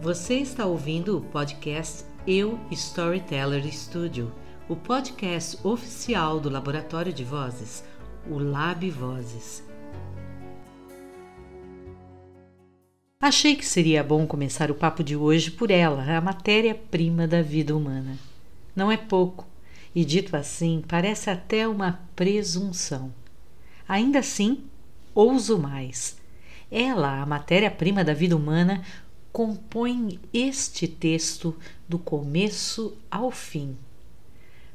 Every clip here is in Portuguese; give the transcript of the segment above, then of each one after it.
Você está ouvindo o podcast Eu Storyteller Studio, o podcast oficial do Laboratório de Vozes, o Lab Vozes. Achei que seria bom começar o papo de hoje por ela, a matéria-prima da vida humana. Não é pouco, e dito assim, parece até uma presunção. Ainda assim, ouso mais. Ela, a matéria-prima da vida humana, compõe este texto do começo ao fim.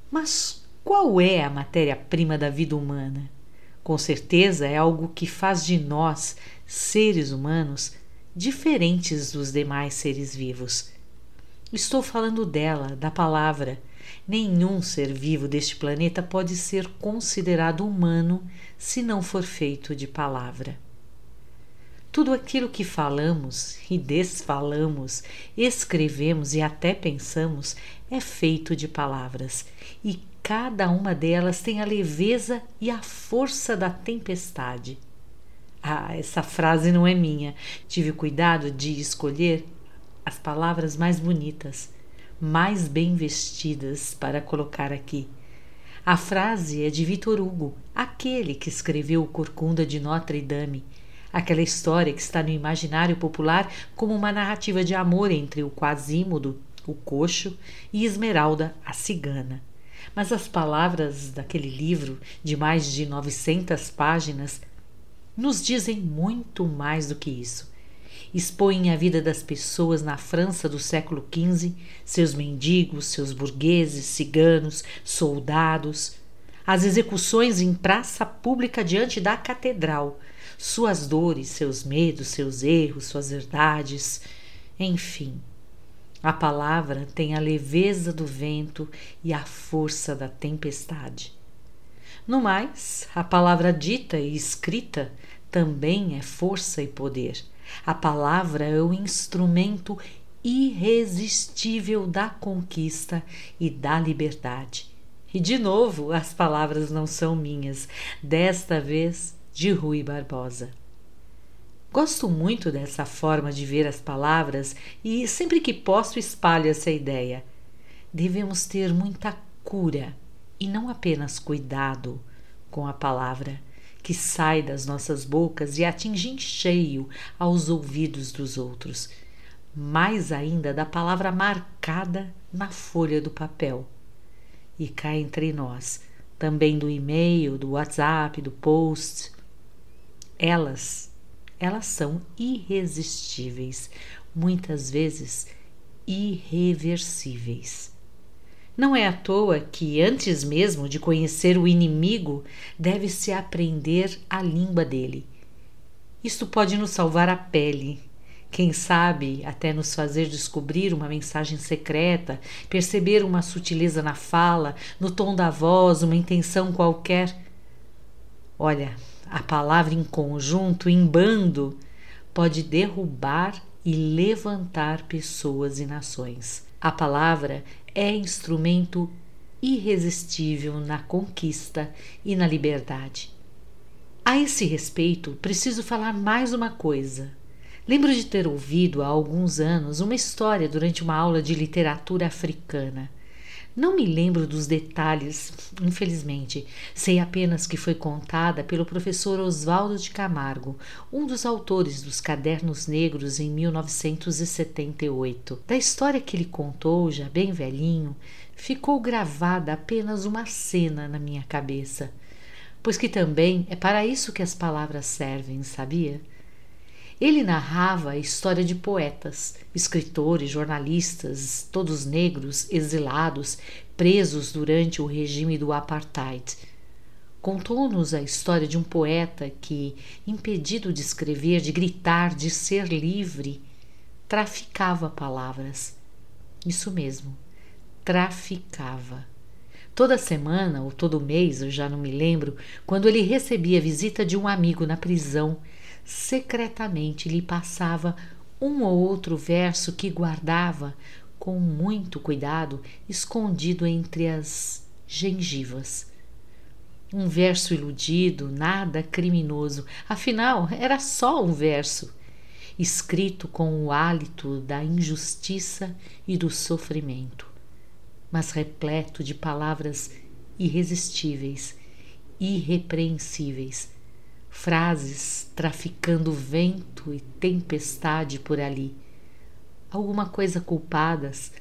Mas qual é a matéria-prima da vida humana? Com certeza é algo que faz de nós, seres humanos, diferentes dos demais seres vivos. Estou falando dela, da palavra. Nenhum ser vivo deste planeta pode ser considerado humano se não for feito de palavra. Tudo aquilo que falamos e desfalamos, escrevemos e até pensamos é feito de palavras, e cada uma delas tem a leveza e a força da tempestade. Ah, essa frase não é minha. Tive cuidado de escolher as palavras mais bonitas, mais bem vestidas para colocar aqui. A frase é de Victor Hugo, aquele que escreveu o Corcunda de Notre Dame aquela história que está no imaginário popular como uma narrativa de amor entre o Quasímodo, o coxo, e Esmeralda, a cigana. Mas as palavras daquele livro, de mais de 900 páginas, nos dizem muito mais do que isso. Expõem a vida das pessoas na França do século XV, seus mendigos, seus burgueses, ciganos, soldados, as execuções em praça pública diante da catedral, suas dores, seus medos, seus erros, suas verdades, enfim. A palavra tem a leveza do vento e a força da tempestade. No mais, a palavra dita e escrita também é força e poder. A palavra é o instrumento irresistível da conquista e da liberdade. E de novo, as palavras não são minhas. Desta vez, de Rui Barbosa. Gosto muito dessa forma de ver as palavras e sempre que posso espalho essa ideia. Devemos ter muita cura e não apenas cuidado com a palavra que sai das nossas bocas e atinge em cheio aos ouvidos dos outros, mais ainda da palavra marcada na folha do papel. E cá entre nós, também do e-mail, do WhatsApp, do post, elas, elas são irresistíveis, muitas vezes irreversíveis. Não é à toa que, antes mesmo de conhecer o inimigo, deve-se aprender a língua dele. Isto pode nos salvar a pele, quem sabe até nos fazer descobrir uma mensagem secreta, perceber uma sutileza na fala, no tom da voz, uma intenção qualquer. Olha, a palavra em conjunto, em bando, pode derrubar e levantar pessoas e nações. A palavra é instrumento irresistível na conquista e na liberdade. A esse respeito, preciso falar mais uma coisa. Lembro de ter ouvido há alguns anos uma história durante uma aula de literatura africana. Não me lembro dos detalhes, infelizmente. Sei apenas que foi contada pelo professor Oswaldo de Camargo, um dos autores dos Cadernos Negros em 1978. Da história que ele contou, já bem velhinho, ficou gravada apenas uma cena na minha cabeça. Pois que também é para isso que as palavras servem, sabia? Ele narrava a história de poetas, escritores, jornalistas, todos negros, exilados, presos durante o regime do apartheid. Contou-nos a história de um poeta que, impedido de escrever, de gritar, de ser livre, traficava palavras. Isso mesmo, traficava. Toda semana ou todo mês, eu já não me lembro, quando ele recebia a visita de um amigo na prisão, secretamente lhe passava um ou outro verso que guardava com muito cuidado escondido entre as gengivas. Um verso iludido, nada criminoso, afinal era só um verso. escrito com o hálito da injustiça e do sofrimento, mas repleto de palavras irresistíveis, irrepreensíveis, frases traficando vento e tempestade por ali, alguma coisa culpadas,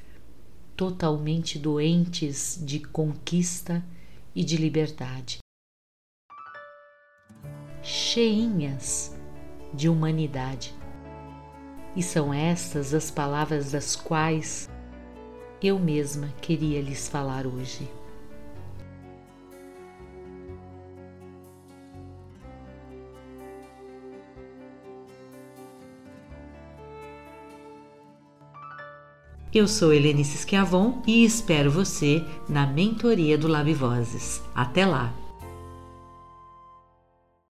totalmente doentes de conquista e de liberdade. Cheinhas de humanidade. E são estas as palavras das quais eu mesma queria lhes falar hoje. Eu sou Helenice Schiavon e espero você na mentoria do Lab Vozes. Até lá!